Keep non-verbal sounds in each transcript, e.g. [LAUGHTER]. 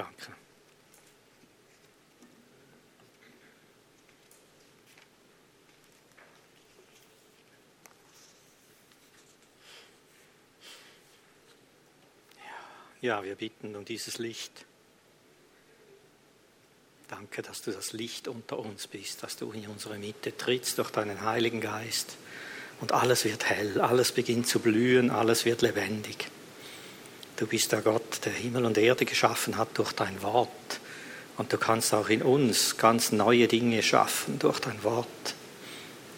Danke. Ja, wir bitten um dieses Licht. Danke, dass du das Licht unter uns bist, dass du in unsere Mitte trittst durch deinen Heiligen Geist und alles wird hell, alles beginnt zu blühen, alles wird lebendig. Du bist der Gott, der Himmel und Erde geschaffen hat durch dein Wort. Und du kannst auch in uns ganz neue Dinge schaffen durch dein Wort.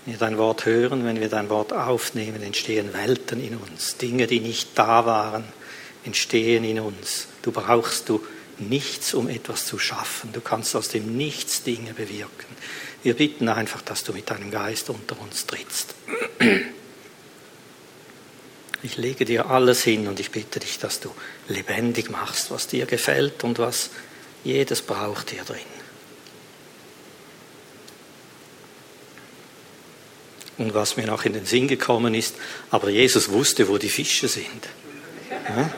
Wenn wir dein Wort hören, wenn wir dein Wort aufnehmen, entstehen Welten in uns. Dinge, die nicht da waren, entstehen in uns. Du brauchst du nichts, um etwas zu schaffen. Du kannst aus dem Nichts Dinge bewirken. Wir bitten einfach, dass du mit deinem Geist unter uns trittst. [CLEARS THROAT] Ich lege dir alles hin und ich bitte dich, dass du lebendig machst, was dir gefällt und was jedes braucht hier drin. Und was mir noch in den Sinn gekommen ist, aber Jesus wusste, wo die Fische sind. Ja?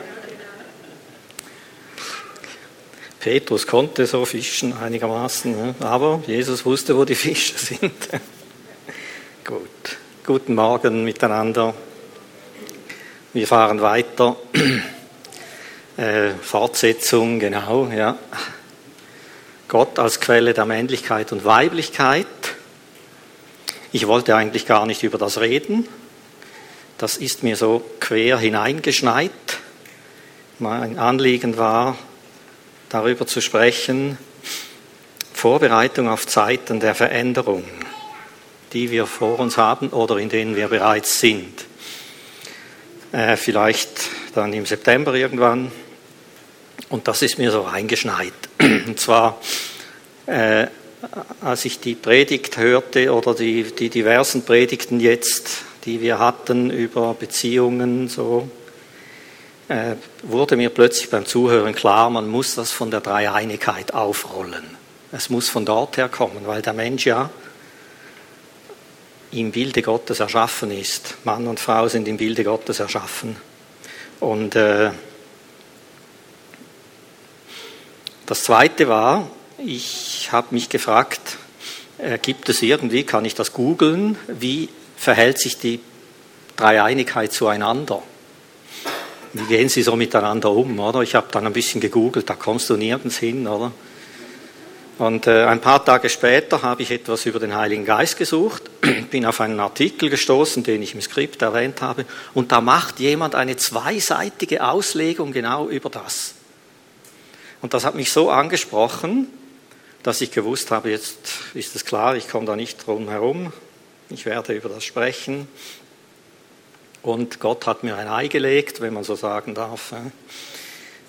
Petrus konnte so fischen einigermaßen, aber Jesus wusste, wo die Fische [LAUGHS] sind. Gut, guten Morgen miteinander. Wir fahren weiter. [CLEARS THROAT] Äh, Fortsetzung, genau, ja. Gott als Quelle der Männlichkeit und Weiblichkeit. Ich wollte eigentlich gar nicht über das reden. Das ist mir so quer hineingeschneit. Mein Anliegen war, darüber zu sprechen, Vorbereitung auf Zeiten der Veränderung, die wir vor uns haben oder in denen wir bereits sind. Äh, vielleicht dann im September irgendwann. Und das ist mir so eingeschneit. [CLEARS THROAT] Und zwar, äh, als ich die Predigt hörte oder die, die diversen Predigten jetzt, die wir hatten über Beziehungen, so äh, wurde mir plötzlich beim Zuhören klar, man muss das von der Dreieinigkeit aufrollen. Es muss von dort her kommen, weil der Mensch ja im Bilde Gottes erschaffen ist. Mann und Frau sind im Bilde Gottes erschaffen. Und äh, das Zweite war, ich habe mich gefragt, äh, gibt es irgendwie, kann ich das googeln, wie verhält sich die Dreieinigkeit zueinander? wie gehen sie so miteinander um, oder? Ich habe dann ein bisschen gegoogelt, da kommst du nirgends hin, oder? Und äh, ein paar Tage später habe ich etwas über den Heiligen Geist gesucht, [CLEARS THROAT] bin auf einen Artikel gestoßen, den ich im Skript erwähnt habe, und da macht jemand eine zweiseitige Auslegung genau über das. Und das hat mich so angesprochen, dass ich gewusst habe, jetzt ist es klar, ich komme da nicht drum herum, ich werde über das sprechen. Und Gott hat mir ein Ei gelegt, wenn man so sagen darf.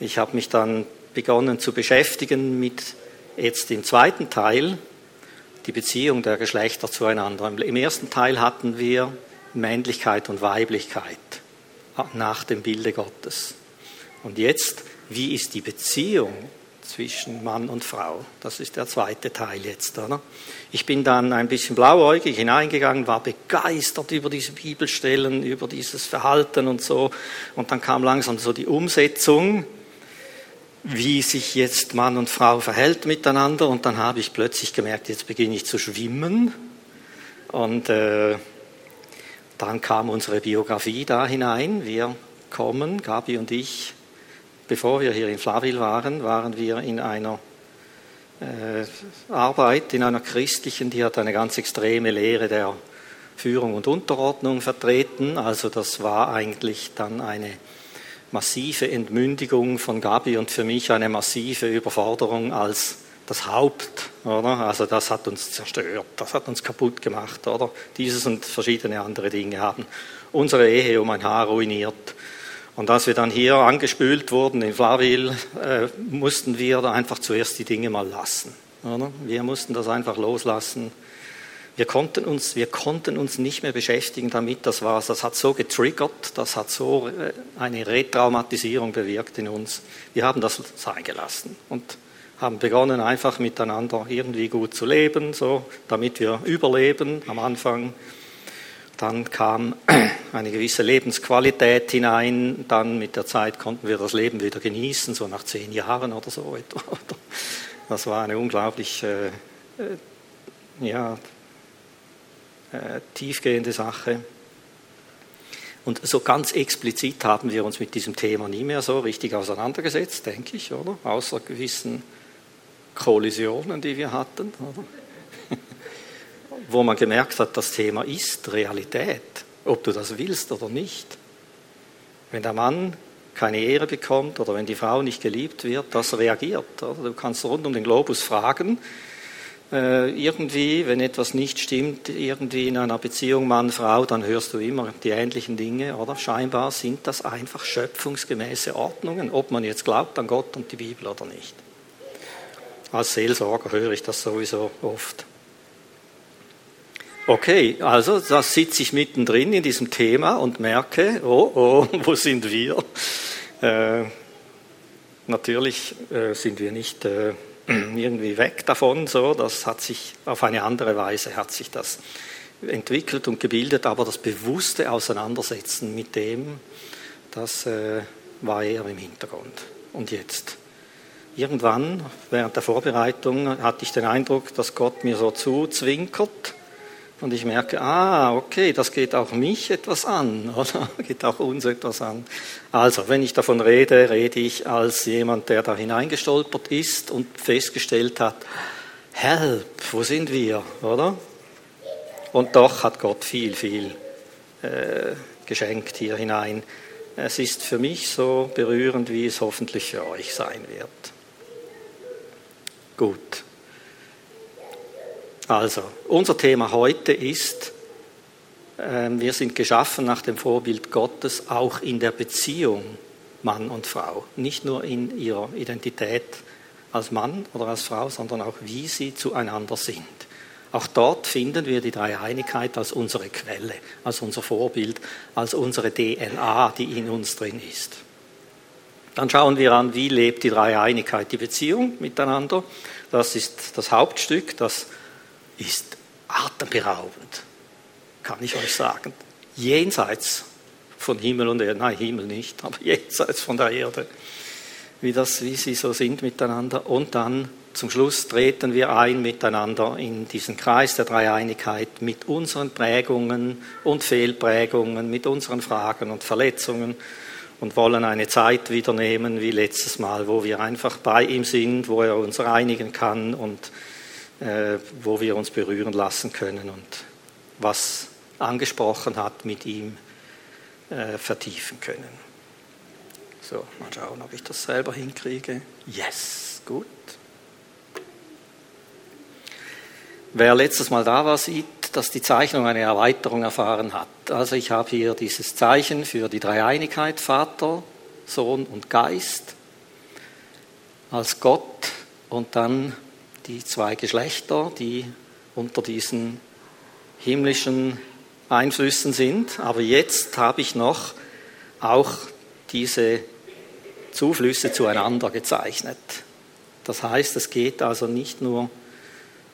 Ich habe mich dann begonnen zu beschäftigen mit jetzt im zweiten Teil die Beziehung der Geschlechter zueinander. Im ersten Teil hatten wir Männlichkeit und Weiblichkeit nach dem Bilde Gottes. Und jetzt, wie ist die Beziehung zwischen Mann und Frau. Das ist der zweite Teil jetzt. Oder? Ich bin dann ein bisschen blauäugig hineingegangen, war begeistert über diese Bibelstellen, über dieses Verhalten und so. Und dann kam langsam so die Umsetzung, wie sich jetzt Mann und Frau verhält miteinander. Und dann habe ich plötzlich gemerkt, jetzt beginne ich zu schwimmen. Und äh, dann kam unsere Biografie da hinein. Wir kommen, Gabi und ich, Bevor wir hier in Flavil waren, waren wir in einer äh, Arbeit, in einer christlichen, die hat eine ganz extreme Lehre der Führung und Unterordnung vertreten. Also das war eigentlich dann eine massive Entmündigung von Gabi und für mich eine massive Überforderung als das Haupt, oder? Also das hat uns zerstört, das hat uns kaputt gemacht, oder? Dieses und verschiedene andere Dinge haben unsere Ehe um ein Haar ruiniert. Und als wir dann hier angespült wurden in Flavil, äh, mussten wir einfach zuerst die Dinge mal lassen. Oder? Wir mussten das einfach loslassen. Wir konnten, uns, wir konnten uns nicht mehr beschäftigen damit. Das, war, das hat so getriggert, das hat so äh, eine Retraumatisierung bewirkt in uns. Wir haben das sein gelassen und haben begonnen, einfach miteinander irgendwie gut zu leben, so, damit wir überleben am Anfang. Dann kam [CLEARS THROAT] eine gewisse Lebensqualität hinein. Dann mit der Zeit konnten wir das Leben wieder genießen, so nach zehn Jahren oder so. [LAUGHS] Das war eine unglaublich äh, äh, ja, äh, tiefgehende Sache. Und so ganz explizit haben wir uns mit diesem Thema nie mehr so richtig auseinandergesetzt, denke ich, oder? Außer gewissen Kollisionen, die wir hatten, oder? [LAUGHS] wo man gemerkt hat, das Thema ist Realität, ob du das willst oder nicht. Wenn der Mann keine Ehre bekommt oder wenn die Frau nicht geliebt wird, das reagiert. Oder? Du kannst rund um den Globus fragen, irgendwie, wenn etwas nicht stimmt, irgendwie in einer Beziehung Mann-Frau, dann hörst du immer die ähnlichen Dinge, oder? Scheinbar sind das einfach schöpfungsgemäße Ordnungen, ob man jetzt glaubt an Gott und die Bibel oder nicht. Als Seelsorger höre ich das sowieso oft. Okay, also da sitze ich mittendrin in diesem Thema und merke, oh, oh, [LAUGHS] wo sind wir? Äh, natürlich äh, sind wir nicht äh, [CLEARS THROAT] irgendwie weg davon, so, das hat sich auf eine andere Weise hat sich das entwickelt und gebildet, aber das bewusste Auseinandersetzen mit dem, das äh, war eher im Hintergrund. Und jetzt? Irgendwann, während der Vorbereitung, hatte ich den Eindruck, dass Gott mir so zuzwinkert und ich merke, ah, okay, das geht auch mich etwas an, [LAUGHS] oder? Geht auch uns etwas an. Also, wenn ich davon rede, rede ich als jemand, der da hineingestolpert ist und festgestellt hat, Help, wo sind wir, oder? Und doch hat Gott viel, viel äh, geschenkt hier hinein. Es ist für mich so berührend, wie es hoffentlich für euch sein wird. Gut. Also, unser Thema heute ist, äh, wir sind geschaffen nach dem Vorbild Gottes, auch in der Beziehung Mann und Frau. Nicht nur in ihrer Identität als Mann oder als Frau, sondern auch wie sie zueinander sind. Auch dort finden wir die Dreieinigkeit als unsere Quelle, als unser Vorbild, als unsere DNA, die in uns drin ist. Dann schauen wir an, wie lebt die Dreieinigkeit die Beziehung miteinander. Das ist das Hauptstück, das ist atemberaubend, kann ich euch sagen. Jenseits von Himmel und Erde, nein, Himmel nicht, aber [LAUGHS] jenseits von der Erde, wie, das, wie sie so sind miteinander. Und dann zum Schluss treten wir ein miteinander in diesen Kreis der Dreieinigkeit mit unseren Prägungen und Fehlprägungen, mit unseren Fragen und Verletzungen und wollen eine Zeit wieder nehmen wie letztes Mal, wo wir einfach bei ihm sind, wo er uns reinigen kann und wo wir uns berühren lassen können und was angesprochen hat, mit ihm äh, vertiefen können. So, mal schauen, ob ich das selber hinkriege. Yes, gut. Wer letztes Mal da war, sieht, dass die Zeichnung eine Erweiterung erfahren hat. Also ich habe hier dieses Zeichen für die Dreieinigkeit, Vater, Sohn und Geist, als Gott und dann die zwei Geschlechter, die unter diesen himmlischen Einflüssen sind. Aber jetzt habe ich noch auch diese Zuflüsse zueinander gezeichnet. Das heißt, es geht also nicht nur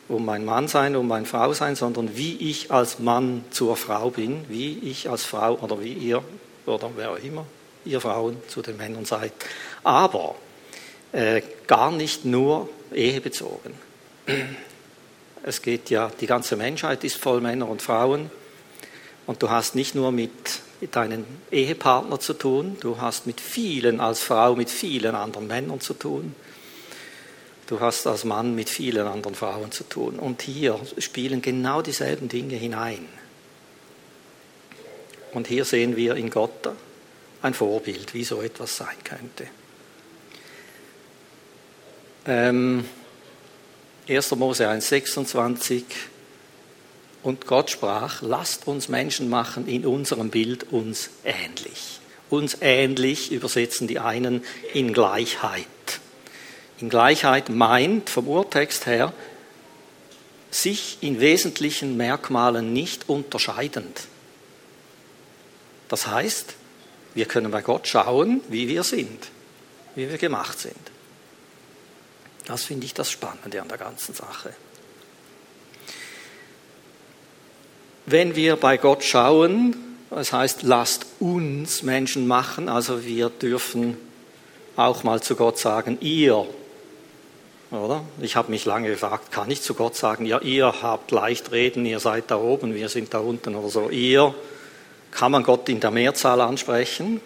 um mein Mannsein, um mein Frausein, sondern wie ich als Mann zur Frau bin, wie ich als Frau oder wie ihr oder wer auch immer, ihr Frauen zu den Männern seid. Aber äh, gar nicht nur ehebezogen. Es geht ja, die ganze Menschheit ist voll Männer und Frauen. Und du hast nicht nur mit, deinem Ehepartner zu tun, du hast mit vielen als Frau, mit vielen anderen Männern zu tun. Du hast als Mann mit vielen anderen Frauen zu tun. Und hier spielen genau dieselben Dinge hinein. Und hier sehen wir in Gott ein Vorbild, wie so etwas sein könnte. Ähm, 1. Mose 1, 26. Und Gott sprach, lasst uns Menschen machen in unserem Bild uns ähnlich. Uns ähnlich übersetzen die einen in Gleichheit. In Gleichheit meint vom Urtext her, sich in wesentlichen Merkmalen nicht unterscheidend. Das heißt, wir können bei Gott schauen, wie wir sind, wie wir gemacht sind. Das finde ich das Spannende an der ganzen Sache. wenn wir bei Gott schauen, das heißt, lasst uns Menschen machen, also wir dürfen auch mal zu Gott sagen, ihr. Oder? Ich habe mich lange gefragt, kann ich zu Gott sagen, ja, ihr habt leicht reden, ihr seid da oben, wir sind da unten oder so. Ihr, kann man Gott in der Mehrzahl ansprechen?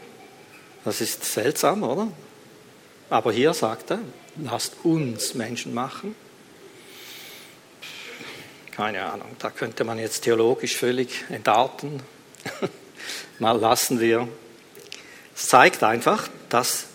Das ist seltsam, oder? Aber hier sagt er, lasst uns Menschen machen. Keine Ahnung, da könnte man jetzt theologisch völlig entarten. [LAUGHS] Mal lassen wir. Es zeigt einfach, dass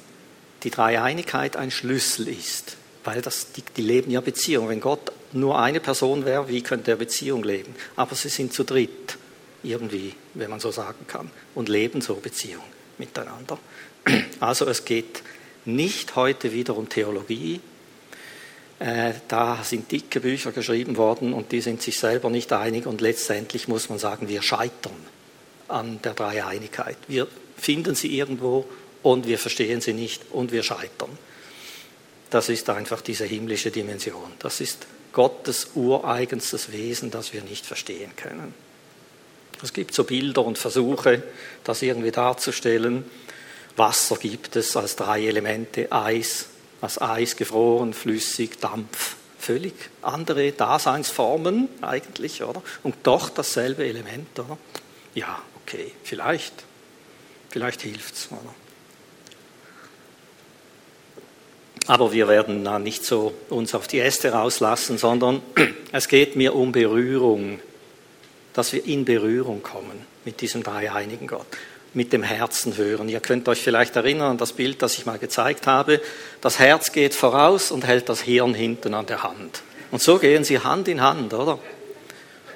die Dreieinigkeit ein Schlüssel ist, weil das, die, die leben ja Beziehung. Wenn Gott nur eine Person wäre, wie könnte er Beziehung leben? Aber sie sind zu dritt, irgendwie, wenn man so sagen kann, und leben so Beziehung miteinander. [CLEARS THROAT] Also es geht nicht heute wieder um Theologie. Äh, da sind dicke Bücher geschrieben worden und die sind sich selber nicht einig und letztendlich muss man sagen, wir scheitern an der Dreieinigkeit. Wir finden sie irgendwo und wir verstehen sie nicht und wir scheitern. Das ist einfach diese himmlische Dimension. Das ist Gottes ureigenstes Wesen, das wir nicht verstehen können. Es gibt so Bilder und Versuche, das irgendwie darzustellen. Wasser gibt es als drei Elemente, Eis, als Eis gefroren, flüssig, Dampf. Völlig andere Daseinsformen eigentlich, oder? Und doch dasselbe Element, oder? Ja, okay, vielleicht. Vielleicht hilft es. Aber wir werden da nicht so uns auf die Äste rauslassen, sondern [CLEARS THROAT] es geht mir um Berührung, dass wir in Berührung kommen mit diesem dreieinigen Gott, mit dem Herzen hören. Ihr könnt euch vielleicht erinnern an das Bild, das ich mal gezeigt habe. Das Herz geht voraus und hält das Hirn hinten an der Hand. Und so gehen sie Hand in Hand, oder?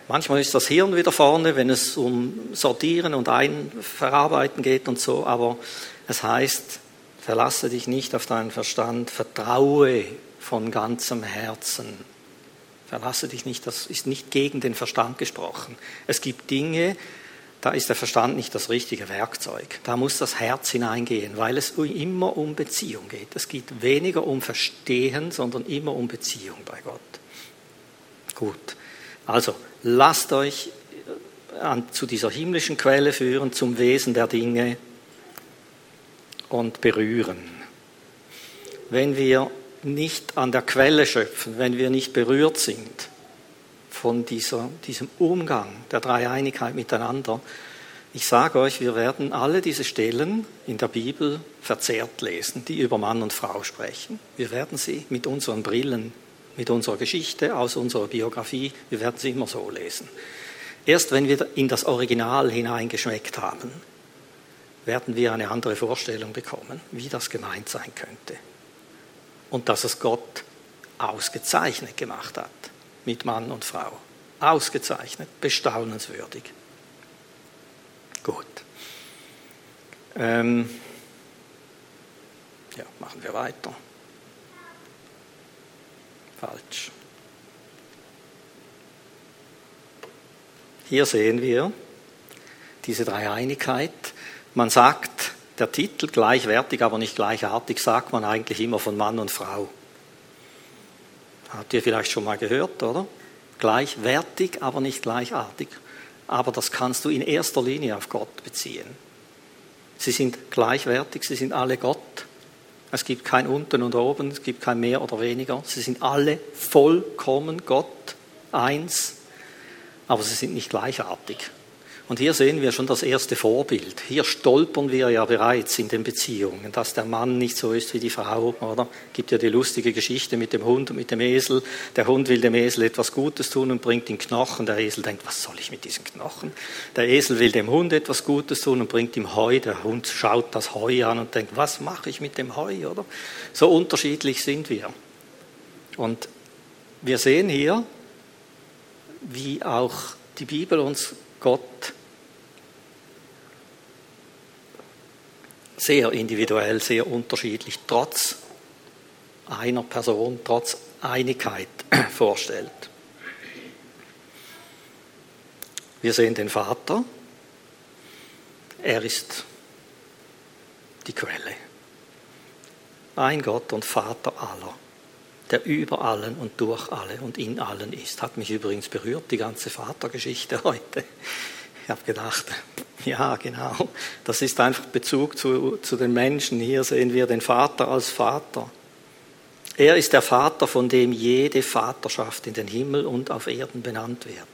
Manchmal ist das Hirn wieder vorne, wenn es um Sortieren und Einverarbeiten geht und so, aber es heißt, verlasse dich nicht auf deinen Verstand, vertraue von ganzem Herzen. Verlasse dich nicht, das ist nicht gegen den Verstand gesprochen. Es gibt Dinge, da ist der Verstand nicht das richtige Werkzeug. Da muss das Herz hineingehen, weil es immer um Beziehung geht. Es geht weniger um Verstehen, sondern immer um Beziehung bei Gott. Gut, also lasst euch äh, an, zu dieser himmlischen Quelle führen, zum Wesen der Dinge und berühren. Wenn wir nicht an der Quelle schöpfen, wenn wir nicht berührt sind von dieser, diesem Umgang der Dreieinigkeit miteinander, ich sage euch, wir werden alle diese Stellen in der Bibel verzerrt lesen, die über Mann und Frau sprechen. Wir werden sie mit unseren Brillen mit unserer Geschichte, aus unserer Biografie. Wir werden sie immer so lesen. Erst wenn wir in das Original hineingeschmeckt haben, werden wir eine andere Vorstellung bekommen, wie das gemeint sein könnte. Und dass es Gott ausgezeichnet gemacht hat mit Mann und Frau. Ausgezeichnet, bestaunenswürdig. Gut. Ähm ja, machen wir weiter falsch. Hier sehen wir diese Dreieinigkeit. Man sagt, der Titel gleichwertig, aber nicht gleichartig, sagt man eigentlich immer von Mann und Frau. Habt ihr vielleicht schon mal gehört, oder? Gleichwertig, aber nicht gleichartig. Aber das kannst du in erster Linie auf Gott beziehen. Sie sind gleichwertig, sie sind alle Gott. Es gibt kein Unten und Oben, es gibt kein Mehr oder weniger. Sie sind alle vollkommen Gott, eins, aber sie sind nicht gleichartig. Und hier sehen wir schon das erste Vorbild. Hier stolpern wir ja bereits in den Beziehungen, dass der Mann nicht so ist wie die Frau, oder? Gibt ja die lustige Geschichte mit dem Hund und mit dem Esel. Der Hund will dem Esel etwas Gutes tun und bringt ihm Knochen. Der Esel denkt, was soll ich mit diesen Knochen? Der Esel will dem Hund etwas Gutes tun und bringt ihm Heu. Der Hund schaut das Heu an und denkt, was mache ich mit dem Heu, oder? So unterschiedlich sind wir. Und wir sehen hier, wie auch die Bibel uns Gott sehr individuell, sehr unterschiedlich, trotz einer Person, trotz Einigkeit [CLEARS THROAT] vorstellt. Wir sehen den Vater, er ist die Quelle. Ein Gott und Vater aller. Der über allen und durch alle und in allen ist. Hat mich übrigens berührt, die ganze Vatergeschichte [LAUGHS] heute. Ich habe gedacht, ja, genau, das ist einfach Bezug zu, zu den Menschen. Hier sehen wir den Vater als Vater. Er ist der Vater, von dem jede Vaterschaft in den Himmel und auf Erden benannt wird.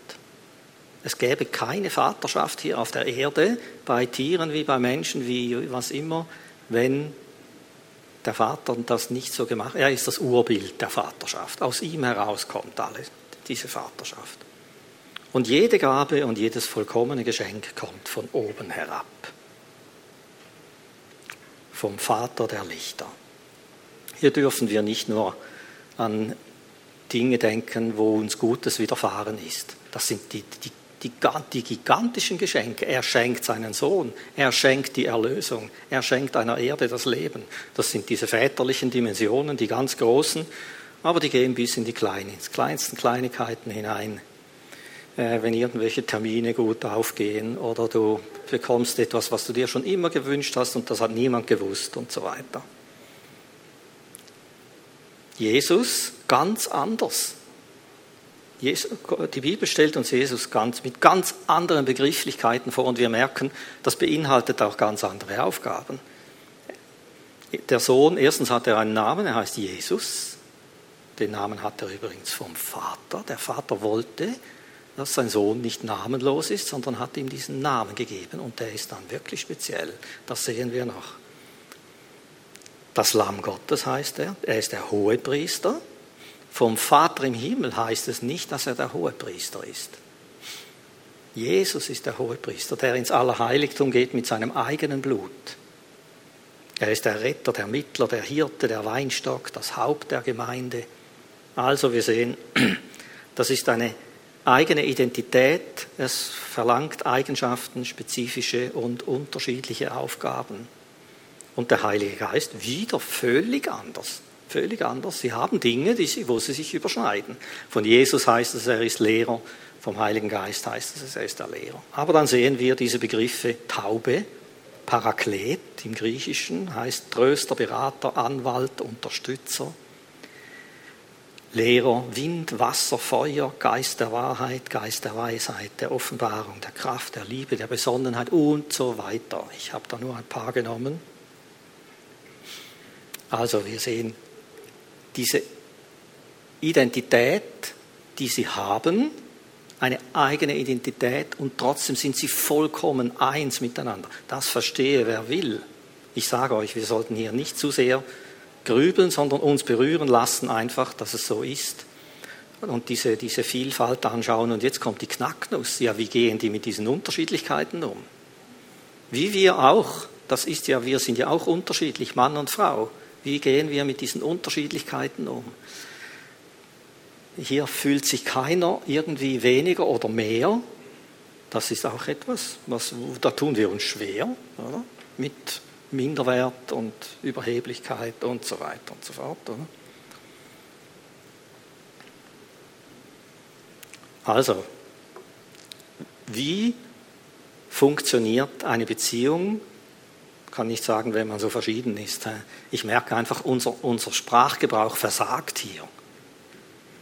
Es gäbe keine Vaterschaft hier auf der Erde, bei Tieren wie bei Menschen, wie was immer, wenn der Vater das nicht so gemacht. Er ist das Urbild der Vaterschaft. Aus ihm heraus kommt alles, diese Vaterschaft. Und jede Gabe und jedes vollkommene Geschenk kommt von oben herab. Vom Vater der Lichter. Hier dürfen wir nicht nur an Dinge denken, wo uns Gutes widerfahren ist. Das sind die, die die, die gigantischen Geschenke. Er schenkt seinen Sohn, er schenkt die Erlösung, er schenkt einer Erde das Leben. Das sind diese väterlichen Dimensionen, die ganz großen, aber die gehen bis in die kleinen, ins kleinsten Kleinigkeiten hinein. Äh, wenn irgendwelche Termine gut aufgehen oder du bekommst etwas, was du dir schon immer gewünscht hast und das hat niemand gewusst und so weiter. Jesus ganz anders die Bibel stellt uns Jesus ganz, mit ganz anderen Begrifflichkeiten vor und wir merken, das beinhaltet auch ganz andere Aufgaben. Der Sohn, erstens hat er einen Namen, er heißt Jesus. Den Namen hat er übrigens vom Vater. Der Vater wollte, dass sein Sohn nicht namenlos ist, sondern hat ihm diesen Namen gegeben und der ist dann wirklich speziell. Das sehen wir noch. Das Lamm Gottes heißt er. Er ist der Hohepriester. Vom Vater im Himmel heißt es nicht, dass er der Hohepriester ist. Jesus ist der Hohepriester, der ins Allerheiligtum geht mit seinem eigenen Blut. Er ist der Retter, der Mittler, der Hirte, der Weinstock, das Haupt der Gemeinde. Also wir sehen, [CLEARS THROAT] das ist eine eigene Identität, es verlangt Eigenschaften, spezifische und unterschiedliche Aufgaben. Und der Heilige Geist wieder völlig anders. Völlig anders. Sie haben Dinge, die wo sie sich überschneiden. Von Jesus heißt es, er ist Lehrer, vom Heiligen Geist heißt es, er ist der Lehrer. Aber dann sehen wir diese Begriffe Taube, Paraklet im Griechischen heißt Tröster, Berater, Anwalt, Unterstützer. Lehrer, Wind, Wasser, Feuer, Geist der Wahrheit, Geist der Weisheit, der Offenbarung, der Kraft, der Liebe, der Besonnenheit und so weiter. Ich habe da nur ein paar genommen. Also wir sehen diese Identität, die sie haben, eine eigene Identität und trotzdem sind sie vollkommen eins miteinander. Das verstehe wer will. Ich sage euch, wir sollten hier nicht zu sehr grübeln, sondern uns berühren lassen einfach, dass es so ist und diese, diese Vielfalt anschauen. Und jetzt kommt die Knacknuss. Ja, wie gehen die mit diesen Unterschiedlichkeiten um? Wie wir auch. Das ist ja, wir sind ja auch unterschiedlich, Mann und Frau. Wie gehen wir mit diesen Unterschiedlichkeiten um? Hier fühlt sich keiner irgendwie weniger oder mehr. Das ist auch etwas, was, da tun wir uns schwer oder? mit Minderwert und Überheblichkeit und so weiter und so fort. Oder? Also, wie funktioniert eine Beziehung kann nicht sagen, wenn man so verschieden ist. Ich merke einfach, unser, unser Sprachgebrauch versagt hier,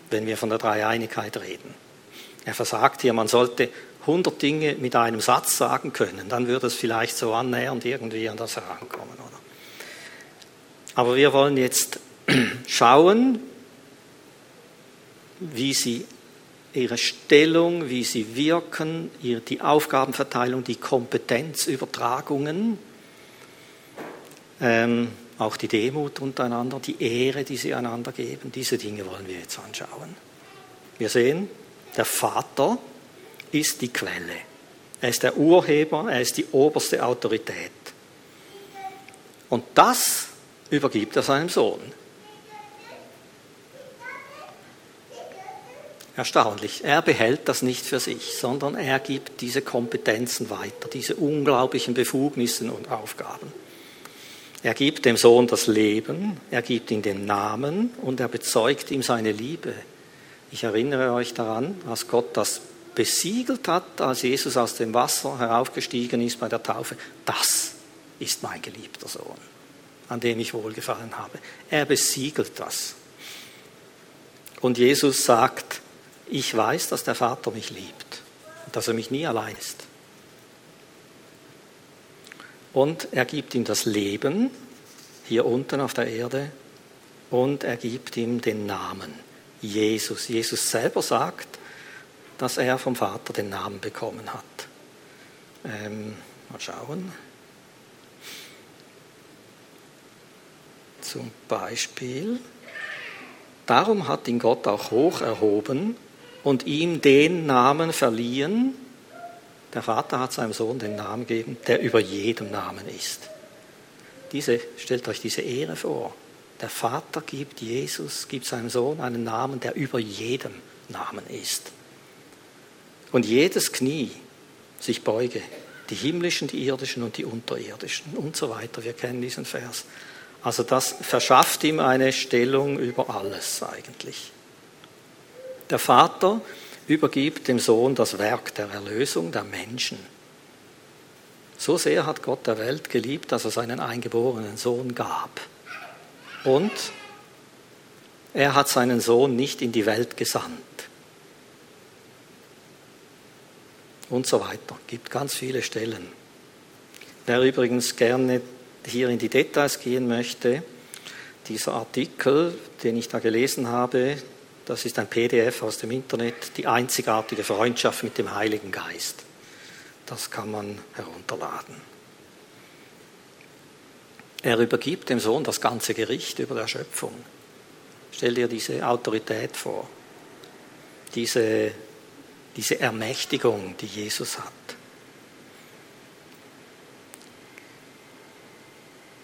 wenn wir von der Dreieinigkeit reden. Er versagt hier, man sollte 100 Dinge mit einem Satz sagen können, dann würde es vielleicht so annähernd irgendwie an das herankommen. Oder? Aber wir wollen jetzt [CLEARS THROAT] schauen, wie sie ihre Stellung, wie sie wirken, die Aufgabenverteilung, die Kompetenzübertragungen ähm, auch die Demut untereinander, die Ehre, die sie einander geben, diese Dinge wollen wir jetzt anschauen. Wir sehen, der Vater ist die Quelle. Er ist der Urheber, er ist die oberste Autorität. Und das übergibt er seinem Sohn. Erstaunlich. Er behält das nicht für sich, sondern er gibt diese Kompetenzen weiter, diese unglaublichen Befugnisse und Aufgaben. Er gibt dem Sohn das Leben, er gibt ihm den Namen und er bezeugt ihm seine Liebe. Ich erinnere euch daran, als Gott das besiegelt hat, als Jesus aus dem Wasser heraufgestiegen ist bei der Taufe. Das ist mein geliebter Sohn, an dem ich wohlgefallen habe. Er besiegelt das. Und Jesus sagt, ich weiß, dass der Vater mich liebt und dass er mich nie allein ist. Und er gibt ihm das Leben hier unten auf der Erde und er gibt ihm den Namen Jesus. Jesus selber sagt, dass er vom Vater den Namen bekommen hat. Ähm, mal schauen. Zum Beispiel, darum hat ihn Gott auch hoch erhoben und ihm den Namen verliehen. Der Vater hat seinem Sohn den Namen gegeben, der über jedem Namen ist. Diese, stellt euch diese Ehre vor. Der Vater gibt Jesus, gibt seinem Sohn einen Namen, der über jedem Namen ist. Und jedes Knie sich beuge, die himmlischen, die irdischen und die unterirdischen und so weiter. Wir kennen diesen Vers. Also das verschafft ihm eine Stellung über alles eigentlich. Der Vater übergibt dem Sohn das Werk der Erlösung der Menschen. So sehr hat Gott der Welt geliebt, dass er seinen eingeborenen Sohn gab. Und er hat seinen Sohn nicht in die Welt gesandt. Und so weiter. Gibt ganz viele Stellen. Wer übrigens gerne hier in die Details gehen möchte, dieser Artikel, den ich da gelesen habe, das ist ein PDF aus dem Internet, die einzigartige Freundschaft mit dem Heiligen Geist. Das kann man herunterladen. Er übergibt dem Sohn das ganze Gericht über der Schöpfung. Stell dir diese Autorität vor, diese, diese Ermächtigung, die Jesus hat.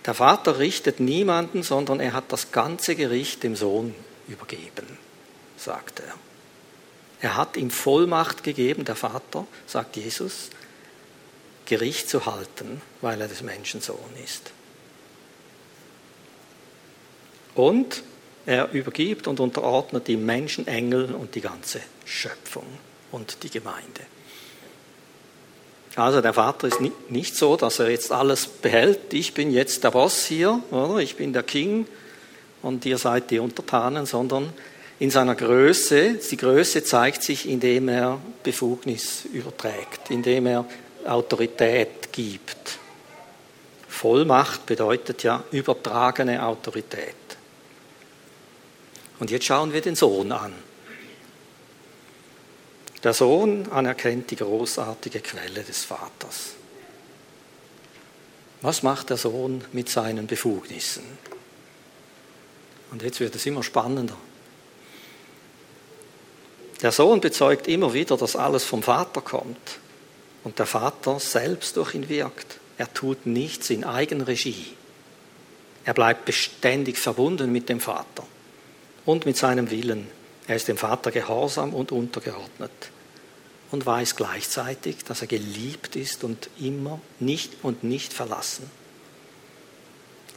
Der Vater richtet niemanden, sondern er hat das ganze Gericht dem Sohn übergeben, sagt er. Er hat ihm Vollmacht gegeben, der Vater, sagt Jesus, Gericht zu halten, weil er des Menschen Sohn ist. Und er übergibt und unterordnet die Menschen, Engel und die ganze Schöpfung und die Gemeinde. Also der Vater ist nicht so, dass er jetzt alles behält. Ich bin jetzt der Boss hier, oder? Ich bin der King und ihr seid die Untertanen, sondern in seiner Größe, die Größe zeigt sich, indem er Befugnis überträgt, indem er Autorität gibt. Vollmacht bedeutet ja übertragene Autorität. Und jetzt schauen wir den Sohn an. Der Sohn anerkennt die großartige Quelle des Vaters. Was macht der Sohn mit seinen Befugnissen? Und jetzt wird es immer spannender. Der Sohn bezeugt immer wieder, dass alles vom Vater kommt und der Vater selbst durch ihn wirkt. Er tut nichts in Eigenregie. Er bleibt beständig verbunden mit dem Vater und mit seinem Willen. Er ist dem Vater gehorsam und untergeordnet und weiß gleichzeitig, dass er geliebt ist und immer nicht und nicht verlassen.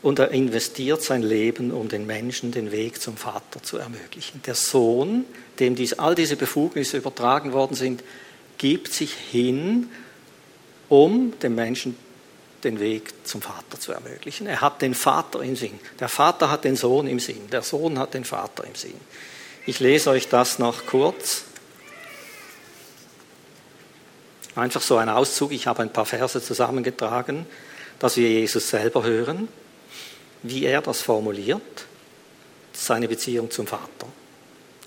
Und er investiert sein Leben, um den Menschen den Weg zum Vater zu ermöglichen. Der Sohn, dem dies, all diese Befugnisse übertragen worden sind, gibt sich hin, um dem Menschen den Weg zum Vater zu ermöglichen. Er hat den Vater im Sinn. Der Vater hat den Sohn im Sinn. Der Sohn hat den Vater im Sinn. Ich lese euch das noch kurz. Einfach so ein Auszug. Ich habe ein paar Verse zusammengetragen, dass wir Jesus selber hören, wie er das formuliert, seine Beziehung zum Vater.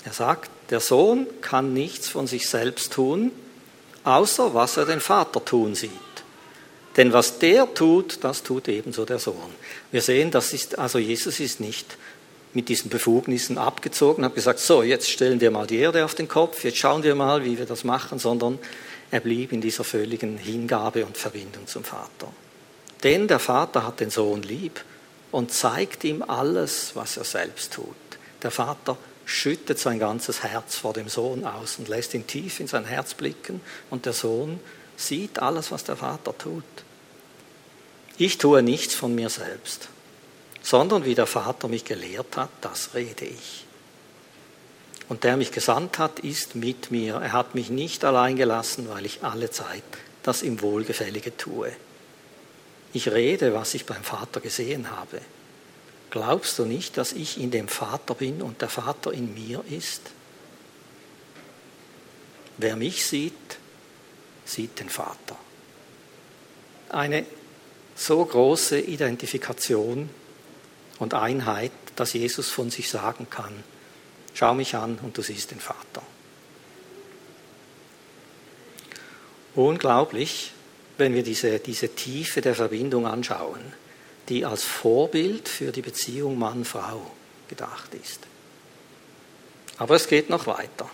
Er sagt, der Sohn kann nichts von sich selbst tun, außer was er den Vater tun sieht. Denn was der tut, das tut ebenso der Sohn. Wir sehen, das ist, also Jesus ist nicht mit diesen Befugnissen abgezogen, hat gesagt, so, jetzt stellen wir mal die Erde auf den Kopf, jetzt schauen wir mal, wie wir das machen, sondern er blieb in dieser völligen Hingabe und Verbindung zum Vater. Denn der Vater hat den Sohn lieb und zeigt ihm alles, was er selbst tut. Der Vater schüttet sein ganzes Herz vor dem Sohn aus und lässt ihn tief in sein Herz blicken und der Sohn sieht alles, was der Vater tut. Ich tue nichts von mir selbst, sondern wie der Vater mich gelehrt hat, das rede ich. Und der mich gesandt hat, ist mit mir. Er hat mich nicht allein gelassen, weil ich alle Zeit das ihm Wohlgefällige tue. Ich rede, was ich beim Vater gesehen habe. glaubst du nicht, dass ich in dem Vater bin und der Vater in mir ist? Wer mich sieht, sieht den Vater. Eine so große Identifikation und Einheit, dass Jesus von sich sagen kann, schau mich an und du siehst den Vater. Unglaublich, wenn wir diese, diese Tiefe der Verbindung anschauen, die als Vorbild für die Beziehung Mann-Frau gedacht ist. Aber es geht noch weiter.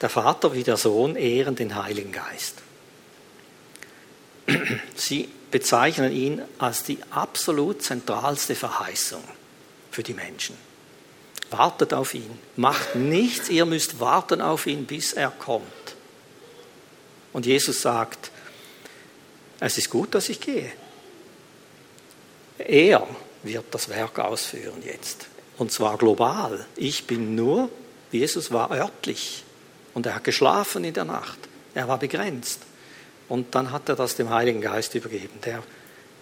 Der Vater wie der Sohn ehren den Heiligen Geist. Sie bezeichnen ihn als die absolut zentralste Verheißung für die Menschen. Wartet auf ihn, macht nichts, ihr müsst warten auf ihn, bis er kommt. Und Jesus sagt, es ist gut, dass ich gehe. Er wird das Werk ausführen jetzt. Und zwar global. Ich bin nur, Jesus war örtlich. Und er hat geschlafen in der Nacht. Er war begrenzt. Und dann hat er das dem Heiligen Geist übergeben, der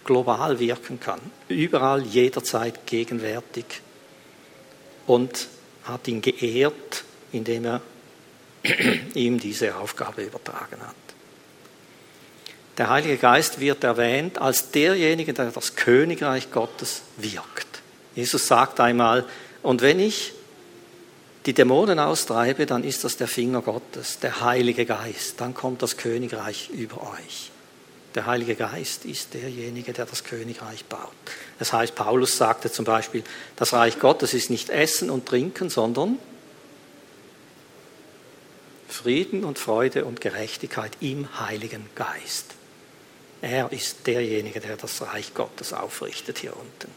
global wirken kann. Überall, jederzeit gegenwärtig. Und hat ihn geehrt, indem er [CLEARS THROAT] ihm diese Aufgabe übertragen hat. Der Heilige Geist wird erwähnt als derjenige, der das Königreich Gottes wirkt. Jesus sagt einmal, und wenn ich die Dämonen austreibe, dann ist das der Finger Gottes, der Heilige Geist. Dann kommt das Königreich über euch. Der Heilige Geist ist derjenige, der das Königreich baut. Das heißt, Paulus sagte zum Beispiel, das Reich Gottes ist nicht Essen und Trinken, sondern Frieden und Freude und Gerechtigkeit im Heiligen Geist. Er ist derjenige, der das Reich Gottes aufrichtet hier unten.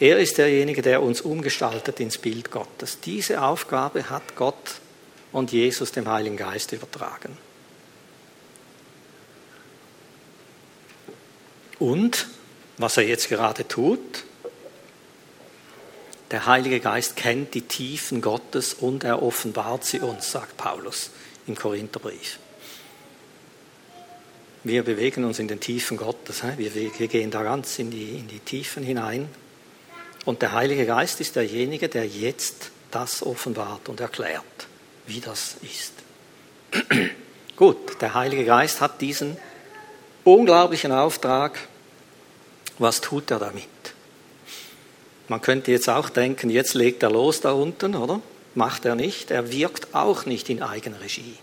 Er ist derjenige, der uns umgestaltet ins Bild Gottes. Diese Aufgabe hat Gott und Jesus dem Heiligen Geist übertragen. Und was er jetzt gerade tut, der Heilige Geist kennt die Tiefen Gottes und er offenbart sie uns, sagt Paulus im Korintherbrief. Wir bewegen uns in den Tiefen Gottes. Wir, gehen da ganz in die, in die Tiefen hinein. Und der Heilige Geist ist derjenige, der jetzt das offenbart und erklärt, wie das ist. [CLEARS THROAT] Gut, der Heilige Geist hat diesen unglaublichen Auftrag. Was tut er damit? Man könnte jetzt auch denken, jetzt legt er los da unten, oder? Macht er nicht. Er wirkt auch nicht in Eigenregie.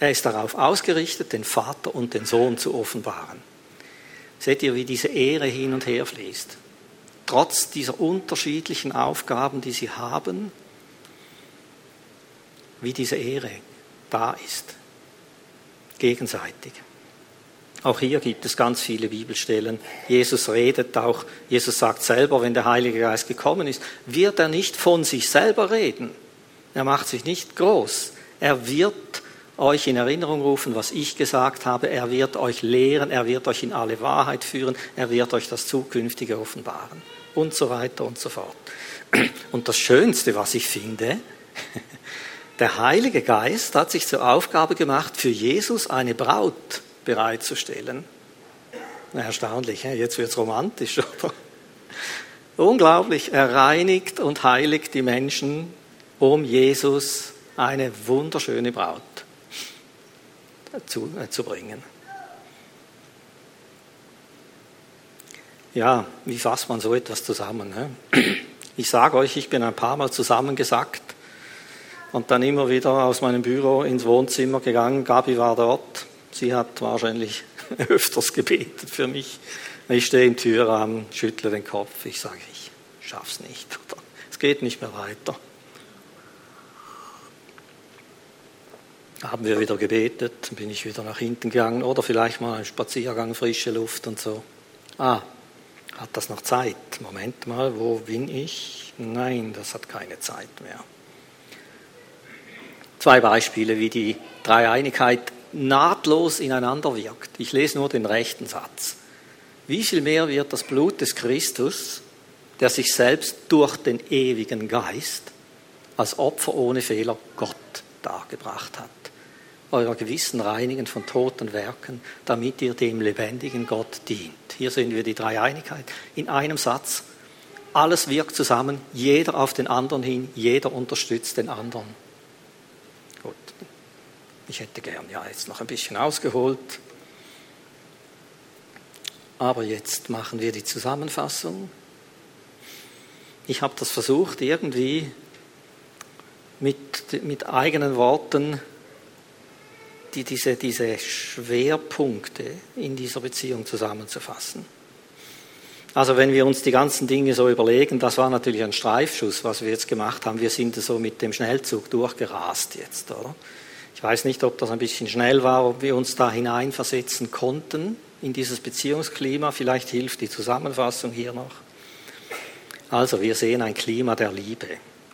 Er ist darauf ausgerichtet, den Vater und den Sohn zu offenbaren. Seht ihr, wie diese Ehre hin und her fließt? Trotz dieser unterschiedlichen Aufgaben, die sie haben, wie diese Ehre da ist. Gegenseitig. Auch hier gibt es ganz viele Bibelstellen. Jesus redet auch, Jesus sagt selber, wenn der Heilige Geist gekommen ist, wird er nicht von sich selber reden. Er macht sich nicht groß. Er wird euch in Erinnerung rufen, was ich gesagt habe. Er wird euch lehren, er wird euch in alle Wahrheit führen, er wird euch das Zukünftige offenbaren und so weiter und so fort. Und das Schönste, was ich finde, [LAUGHS] der Heilige Geist hat sich zur Aufgabe gemacht, für Jesus eine Braut bereitzustellen. Erstaunlich, jetzt wird es romantisch, [LAUGHS] oder? Unglaublich, er reinigt und heiligt die Menschen, um Jesus eine wunderschöne Braut zu, äh, zu bringen. Ja, wie fasst man so etwas zusammen? Ne? Ich sage euch, ich bin ein paar Mal zusammengesackt und dann immer wieder aus meinem Büro ins Wohnzimmer gegangen. Gabi war dort. Sie hat wahrscheinlich [LAUGHS] öfters gebetet für mich. Ich stehe im Türrahmen, schüttle den Kopf. Ich sage, ich schaff's nicht. Es geht nicht mehr weiter. haben wir wieder gebetet, bin ich wieder nach hinten gegangen oder vielleicht mal ein Spaziergang, frische Luft und so. Ah, hat das noch Zeit? Moment mal, wo bin ich? Nein, das hat keine Zeit mehr. Zwei Beispiele, wie die Dreieinigkeit nahtlos ineinander wirkt. Ich lese nur den rechten Satz. Wie viel mehr wird das Blut des Christus, der sich selbst durch den ewigen Geist als Opfer ohne Fehler Gott dargebracht hat. Euer Gewissen reinigen von toten Werken, damit ihr dem lebendigen Gott dient. Hier sehen wir die Dreieinigkeit in einem Satz. Alles wirkt zusammen, jeder auf den anderen hin, jeder unterstützt den anderen. Ich hätte gern ja jetzt noch ein bisschen ausgeholt. Aber jetzt machen wir die Zusammenfassung. Ich habe das versucht, irgendwie mit, mit eigenen Worten die, diese, diese Schwerpunkte in dieser Beziehung zusammenzufassen. Also wenn wir uns die ganzen Dinge so überlegen, das war natürlich ein Streifschuss, was wir jetzt gemacht haben. Wir sind so mit dem Schnellzug durchgerast jetzt, oder? Ich weiß nicht, ob das ein bisschen schnell war, ob wir uns da hineinversetzen konnten in dieses Beziehungsklima. Vielleicht hilft die Zusammenfassung hier noch. Also wir sehen ein Klima der Liebe,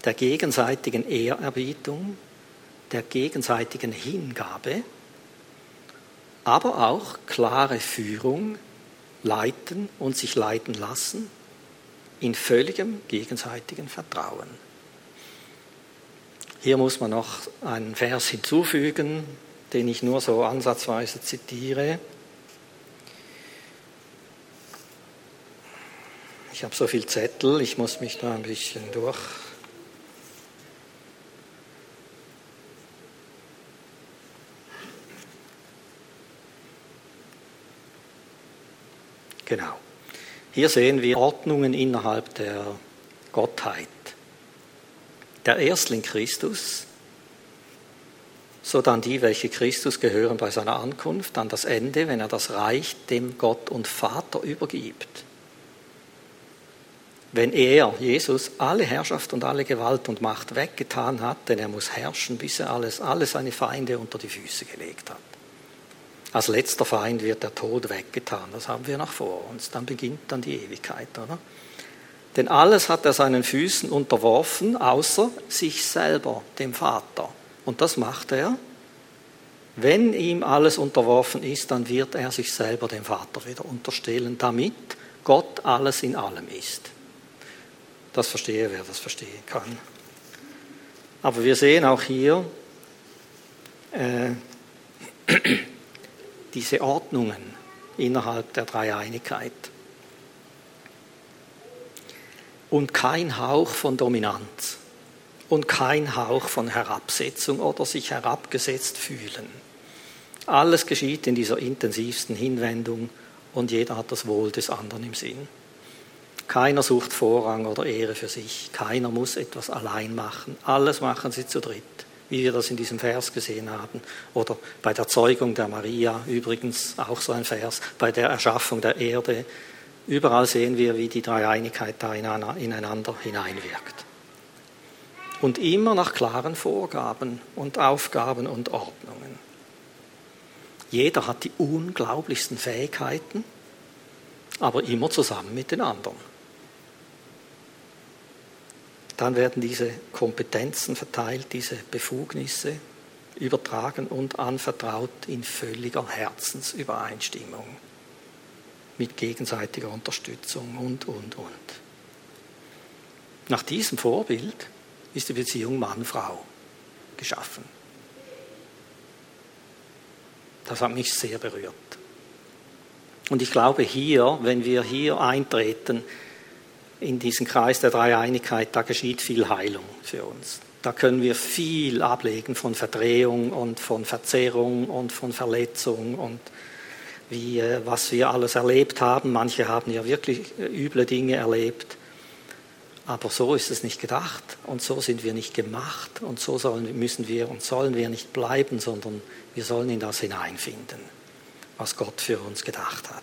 der gegenseitigen Ehrerbietung, der gegenseitigen Hingabe, aber auch klare Führung, leiten und sich leiten lassen in völligem gegenseitigen Vertrauen. Hier muss man noch einen Vers hinzufügen, den ich nur so ansatzweise zitiere. Ich habe so viel Zettel, ich muss mich da ein bisschen durch. Genau. Hier sehen wir Ordnungen innerhalb der Gottheit der Erstling Christus, so dann die, welche Christus gehören bei seiner Ankunft, dann das Ende, wenn er das Reich dem Gott und Vater übergibt. Wenn er, Jesus, alle Herrschaft und alle Gewalt und Macht weggetan hat, denn er muss herrschen, bis er alles, alle seine Feinde unter die Füße gelegt hat. Als letzter Feind wird der Tod weggetan, das haben wir noch vor uns. Dann beginnt dann die Ewigkeit, oder? Denn alles hat er seinen Füßen unterworfen, außer sich selber, dem Vater. Und das macht er. Wenn ihm alles unterworfen ist, dann wird er sich selber dem Vater wieder unterstellen, damit Gott alles in allem ist. Das verstehe, wer das verstehen kann. Aber wir sehen auch hier äh, [CLEARS THROAT] diese Ordnungen innerhalb der Dreieinigkeit und kein Hauch von Dominanz und kein Hauch von Herabsetzung oder sich herabgesetzt fühlen. Alles geschieht in dieser intensivsten Hinwendung und jeder hat das Wohl des anderen im Sinn. Keiner sucht Vorrang oder Ehre für sich, keiner muss etwas allein machen, alles machen sie zu dritt, wie wir das in diesem Vers gesehen haben. Oder bei der Zeugung der Maria, übrigens auch so ein Vers, bei der Erschaffung der Erde, Überall sehen wir, wie die Dreieinigkeit da ineinander hineinwirkt. Und immer nach klaren Vorgaben und Aufgaben und Ordnungen. Jeder hat die unglaublichsten Fähigkeiten, aber immer zusammen mit den anderen. Dann werden diese Kompetenzen verteilt, diese Befugnisse übertragen und anvertraut in völliger Herzensübereinstimmung mit gegenseitiger Unterstützung und, und, und. Nach diesem Vorbild ist die Beziehung Mann-Frau geschaffen. Das hat mich sehr berührt. Und ich glaube hier, wenn wir hier eintreten in diesen Kreis der Dreieinigkeit, da geschieht viel Heilung für uns. Da können wir viel ablegen von Verdrehung und von Verzerrung und von Verletzung und wie, äh, was wir alles erlebt haben. Manche haben ja wirklich äh, üble Dinge erlebt. Aber so ist es nicht gedacht und so sind wir nicht gemacht und so sollen, müssen wir und sollen wir nicht bleiben, sondern wir sollen in das hineinfinden, was Gott für uns gedacht hat.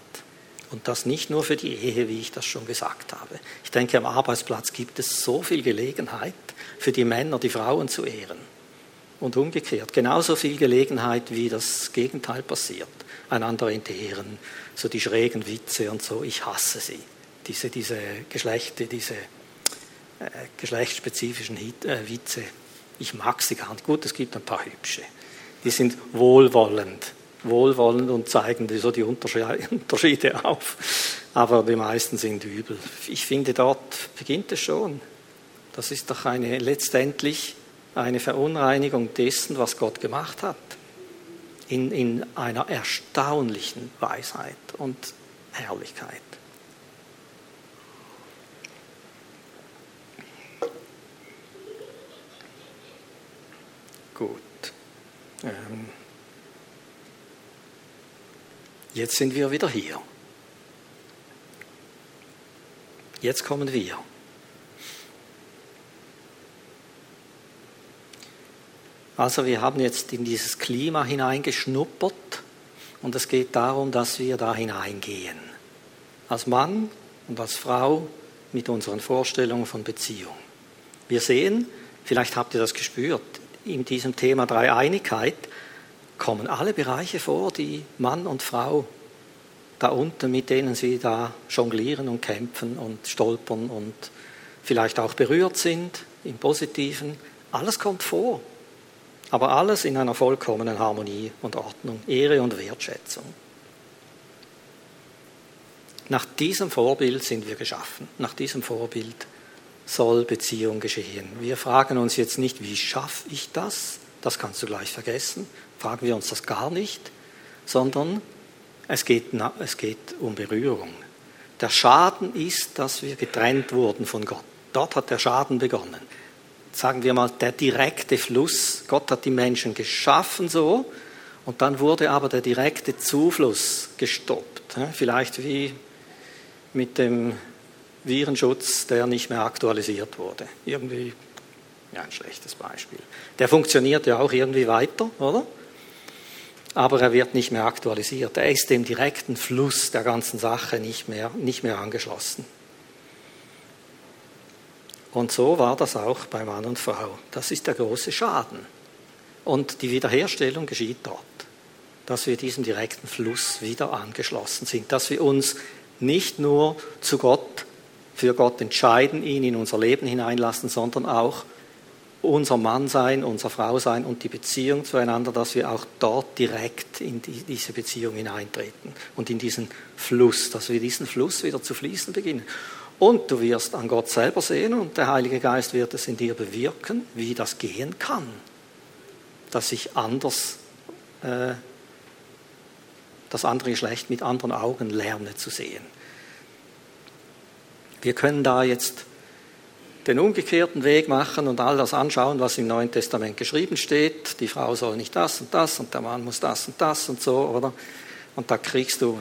Und das nicht nur für die Ehe, wie ich das schon gesagt habe. Ich denke, am Arbeitsplatz gibt es so viel Gelegenheit für die Männer, die Frauen zu ehren. Und umgekehrt, genauso viel Gelegenheit, wie das Gegenteil passiert einander entehren, so die schrägen Witze und so. Ich hasse sie, diese, diese Geschlechte, diese äh, geschlechtsspezifischen Hit, äh, Witze. Ich mag sie gar nicht. Gut, es gibt ein paar hübsche. Die sind wohlwollend, wohlwollend und zeigen so die [LAUGHS] Unterschiede auf. Aber die meisten sind übel. Ich finde, dort beginnt es schon. Das ist doch eine letztendlich eine Verunreinigung dessen, was Gott gemacht hat. In, in einer erstaunlichen Weisheit und Herrlichkeit. Gut. Ähm Jetzt sind wir wieder hier. Jetzt kommen wir. Also wir haben jetzt in dieses Klima hineingeschnuppert und es geht darum, dass wir da hineingehen. Als Mann und als Frau mit unseren Vorstellungen von Beziehung. Wir sehen, vielleicht habt ihr das gespürt, in diesem Thema Dreieinigkeit kommen alle Bereiche vor, die Mann und Frau da unten, mit denen sie da jonglieren und kämpfen und stolpern und vielleicht auch berührt sind im Positiven. Alles kommt vor, aber alles in einer vollkommenen Harmonie und Ordnung, Ehre und Wertschätzung. Nach diesem Vorbild sind wir geschaffen. Nach diesem Vorbild soll Beziehung geschehen. Wir fragen uns jetzt nicht, wie schaffe ich das? Das kannst du gleich vergessen fragen wir uns das gar nicht, sondern es geht, es geht um Berührung. Der Schaden ist, dass wir getrennt wurden von Gott. Dort hat der Schaden begonnen. Sagen wir mal, der direkte Fluss. Gott hat die Menschen geschaffen so und dann wurde aber der direkte Zufluss gestoppt. Vielleicht wie mit dem Virenschutz, der nicht mehr aktualisiert wurde. Irgendwie, ja, ein schlechtes Beispiel. Der funktioniert ja auch irgendwie weiter, oder? aber er wird nicht mehr aktualisiert. Er ist dem direkten Fluss der ganzen Sache nicht mehr, nicht mehr angeschlossen. Und so war das auch bei Mann und Frau. Das ist der große Schaden. Und die Wiederherstellung geschieht dort, dass wir diesem direkten Fluss wieder angeschlossen sind, dass wir uns nicht nur zu Gott, für Gott entscheiden, ihn in unser Leben hineinlassen, sondern auch unser Mann sein, unser Frau sein und die Beziehung zueinander, dass wir auch dort direkt in die, diese Beziehung hineintreten und in diesen Fluss, dass wir diesen Fluss wieder zu fließen beginnen. Und du wirst an Gott selber sehen und der Heilige Geist wird es in dir bewirken, wie das gehen kann, dass ich anders äh, das andere Geschlecht mit anderen Augen lerne zu sehen. Wir können da jetzt den umgekehrten Weg machen und all das anschauen, was im Neuen Testament geschrieben steht. Die Frau soll nicht das und das und der Mann muss das und das und so, oder? Und da kriegst du,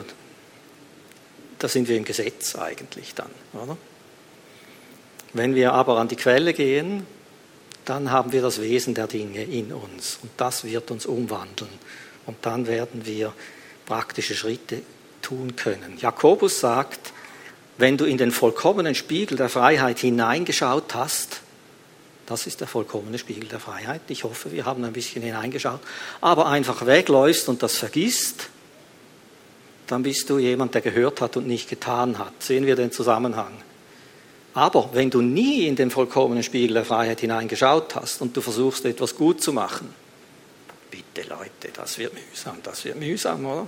da sind wir im Gesetz eigentlich dann, oder? Wenn wir aber an die Quelle gehen, dann haben wir das Wesen der Dinge in uns und das wird uns umwandeln und dann werden wir praktische Schritte tun können. Jakobus sagt, wenn du in den vollkommenen Spiegel der Freiheit hineingeschaut hast, das ist der vollkommene Spiegel der Freiheit. Ich hoffe, wir haben ein bisschen hineingeschaut. Aber einfach wegläufst und das vergisst, dann bist du jemand, der gehört hat und nicht getan hat. Sehen wir den Zusammenhang. Aber wenn du nie in den vollkommenen Spiegel der Freiheit hineingeschaut hast und du versuchst, etwas gut zu machen, bitte Leute, das wird mühsam, das wird mühsam, oder?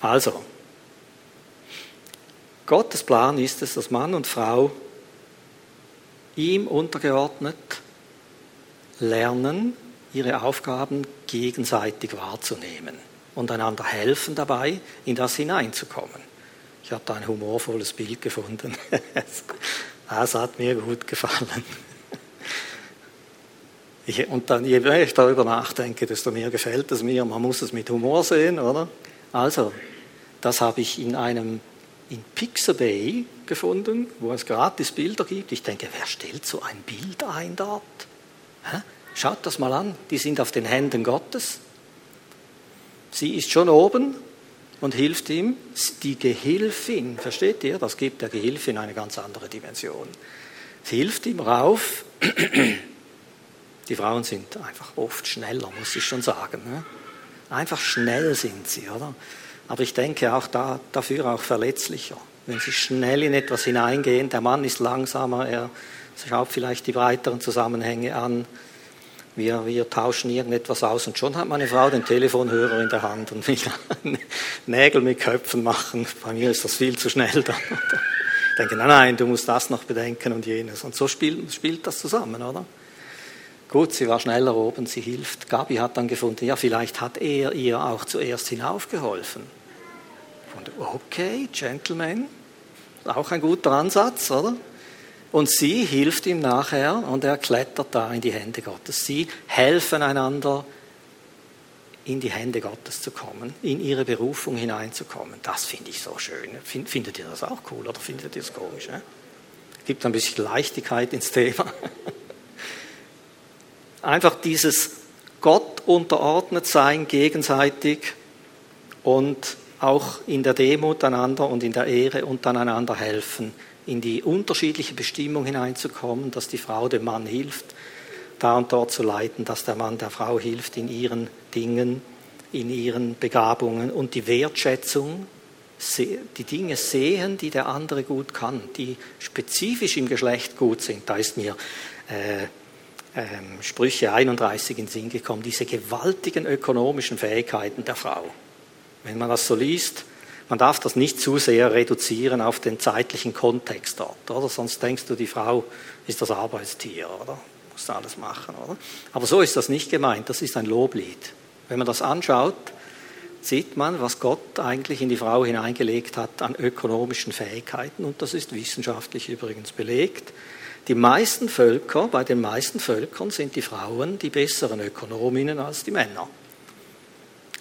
Also, Gottes Plan ist es, dass Mann und Frau ihm untergeordnet lernen, ihre Aufgaben gegenseitig wahrzunehmen und einander helfen dabei, in das hineinzukommen. Ich habe da ein humorvolles Bild gefunden. [LAUGHS] Das hat mir gut gefallen. Ich, und dann, je mehr ich darüber nachdenke, desto mehr gefällt es mir. Man muss es mit Humor sehen, oder? Also, das habe ich in einem in Pixabay gefunden, wo es gratis Bilder gibt. Ich denke, wer stellt so ein Bild ein dort? Hä? Schaut das mal an, die sind auf den Händen Gottes. Sie ist schon oben und hilft ihm. Die Gehilfin, versteht ihr? Das gibt der Gehilfin eine ganz andere Dimension. Sie hilft ihm rauf. Die Frauen sind einfach oft schneller, muss ich schon sagen. Ne? Einfach schnell sind sie, oder? Aber ich denke auch da, dafür auch verletzlicher. Wenn sie schnell in etwas hineingehen, der Mann ist langsamer, er schaut vielleicht die breiteren Zusammenhänge an. Wir, wir tauschen irgendetwas aus und schon hat meine Frau den Telefonhörer in der Hand und will [LAUGHS] Nägel mit Köpfen machen. Bei mir ist das viel zu schnell dann. denken, nein, nein, du musst das noch bedenken und jenes. Und so spielt, spielt das zusammen, oder? Gut, sie war schneller oben, sie hilft. Gabi hat dann gefunden, ja, vielleicht hat er ihr auch zuerst hinaufgeholfen. Und okay, Gentleman, auch ein guter Ansatz, oder? Und sie hilft ihm nachher und er klettert da in die Hände Gottes. Sie helfen einander, in die Hände Gottes zu kommen, in ihre Berufung hineinzukommen. Das finde ich so schön. Findet ihr das auch cool oder findet ihr das komisch? Ne? Gibt ein bisschen Leichtigkeit ins Thema. [LAUGHS] Einfach dieses Gott unterordnet sein gegenseitig und auch in der Demut einander und in der Ehre und dann einander helfen, in die unterschiedliche Bestimmung hineinzukommen, dass die Frau dem Mann hilft, da und dort zu leiten, dass der Mann der Frau hilft in ihren Dingen, in ihren Begabungen und die Wertschätzung, die Dinge sehen, die der andere gut kann, die spezifisch im Geschlecht gut sind. Da ist mir äh, ähm, Sprüche 31 in den Sinn gekommen, diese gewaltigen ökonomischen Fähigkeiten der Frau. Wenn man das so liest, man darf das nicht zu sehr reduzieren auf den zeitlichen Kontext dort, oder? Sonst denkst du, die Frau ist das Arbeitstier, oder? Muss alles machen, oder? Aber so ist das nicht gemeint, das ist ein Loblied. Wenn man das anschaut, sieht man, was Gott eigentlich in die Frau hineingelegt hat an ökonomischen Fähigkeiten, und das ist wissenschaftlich übrigens belegt. Die meisten Völker, bei den meisten Völkern sind die Frauen die besseren Ökonominnen als die Männer.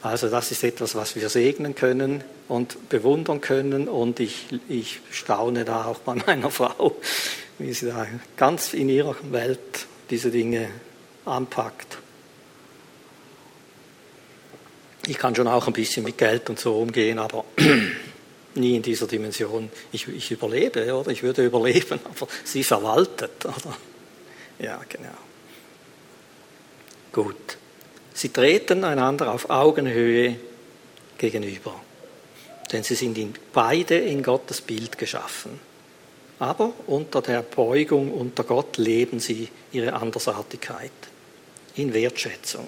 Also das ist etwas, was wir segnen können und bewundern können und ich, ich staune da auch bei [LAUGHS] meiner Frau, wie sie da ganz in ihrer Welt diese Dinge anpackt. Ich kann schon auch ein bisschen mit Geld und so umgehen, aber [CLEARS THROAT] nie in dieser Dimension. Ich, ich überlebe, oder? Ich würde überleben, [LAUGHS] aber sie verwaltet, oder? Ja, genau. Gut. Sie treten einander auf Augenhöhe gegenüber, denn sie sind in, beide in Gottes Bild geschaffen. Aber unter der Beugung unter Gott leben sie ihre Andersartigkeit in Wertschätzung.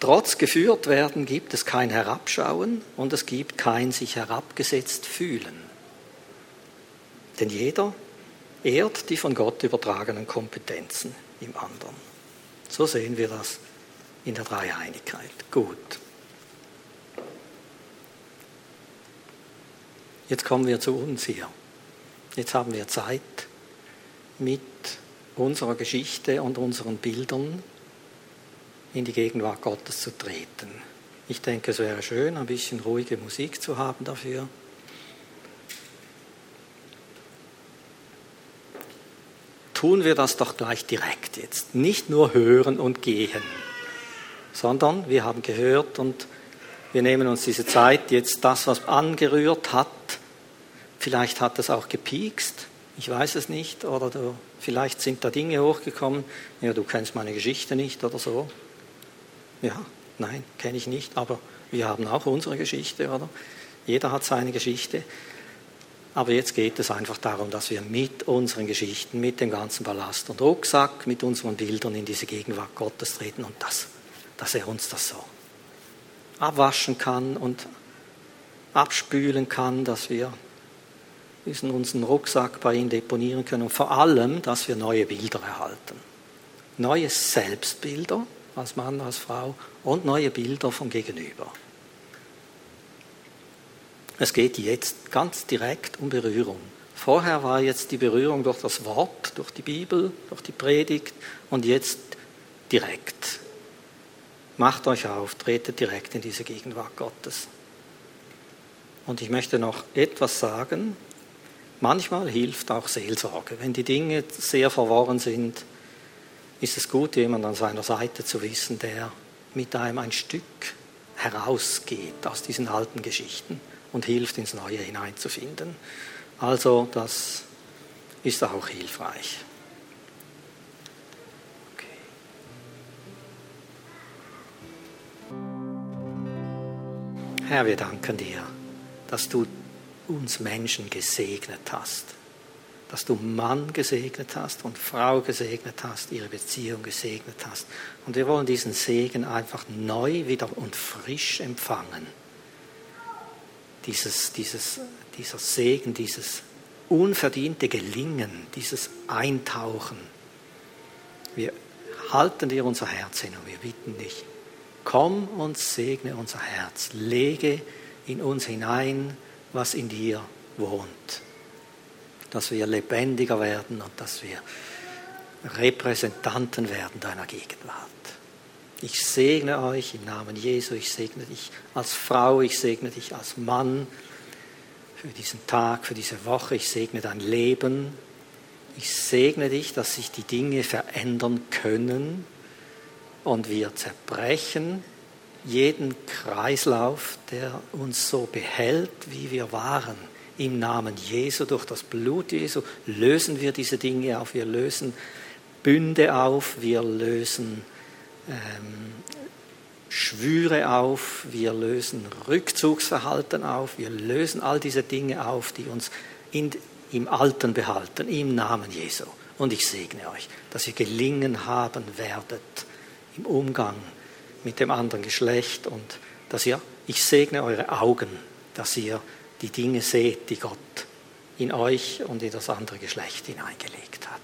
Trotz geführt werden gibt es kein Herabschauen und es gibt kein sich herabgesetzt fühlen. Denn jeder ehrt die von Gott übertragenen Kompetenzen im anderen. So sehen wir das in der Dreieinigkeit. Gut. Jetzt kommen wir zu uns hier. Jetzt haben wir Zeit, mit unserer Geschichte und unseren Bildern in die Gegenwart Gottes zu treten. Ich denke, es wäre schön, ein bisschen ruhige Musik zu haben dafür. Tun wir das doch gleich direkt jetzt. Nicht nur hören und gehen, sondern wir haben gehört und wir nehmen uns diese Zeit, jetzt das, was angerührt hat, vielleicht hat es auch gepiekst, ich weiß es nicht, oder du, vielleicht sind da Dinge hochgekommen, ja, du kennst meine Geschichte nicht oder so. Ja, nein, kenne ich nicht, aber wir haben auch unsere Geschichte, oder? Jeder hat seine Geschichte. Aber jetzt geht es einfach darum, dass wir mit unseren Geschichten, mit dem ganzen Ballast und Rucksack, mit unseren Bildern in diese Gegenwart Gottes treten und das, dass er uns das so abwaschen kann und abspülen kann, dass wir diesen unseren Rucksack bei ihm deponieren können und vor allem, dass wir neue Bilder erhalten. Neue Selbstbilder, als Mann, als Frau und neue Bilder vom Gegenüber. Es geht jetzt ganz direkt um Berührung. Vorher war jetzt die Berührung durch das Wort, durch die Bibel, durch die Predigt und jetzt direkt. Macht euch auf, tretet direkt in diese Gegenwart Gottes. Und ich möchte noch etwas sagen. Manchmal hilft auch Seelsorge. Wenn die Dinge sehr verworren sind, ist es gut, jemand an seiner Seite zu wissen, der mit einem ein Stück herausgeht aus diesen alten Geschichten und hilft, ins Neue hineinzufinden. Also das ist auch hilfreich. Herr, wir danken dir, dass du uns Menschen gesegnet hast dass du Mann gesegnet hast und Frau gesegnet hast, ihre Beziehung gesegnet hast. Und wir wollen diesen Segen einfach neu wieder und frisch empfangen. Dieses, dieses, dieser Segen, dieses unverdiente Gelingen, dieses Eintauchen. Wir halten dir unser Herz hin und wir bitten dich, komm und segne unser Herz, lege in uns hinein, was in dir wohnt, dass wir lebendiger werden und dass wir Repräsentanten werden deiner Gegenwart. Ich segne euch im Namen Jesu, ich segne dich als Frau, ich segne dich als Mann für diesen Tag, für diese Woche, ich segne dein Leben, ich segne dich, dass sich die Dinge verändern können und wir zerbrechen jeden Kreislauf, der uns so behält, wie wir waren. Im Namen Jesu, durch das Blut Jesu, lösen wir diese Dinge auf. Wir lösen Bünde auf, wir lösen ähm, Schwüre auf, wir lösen Rückzugsverhalten auf, wir lösen all diese Dinge auf, die uns in, im Alten behalten, im Namen Jesu. Und ich segne euch, dass ihr gelingen haben werdet im Umgang mit dem anderen Geschlecht und dass ihr, ich segne eure Augen, dass ihr die Dinge seht, die Gott in euch und in das andere Geschlecht hineingelegt hat.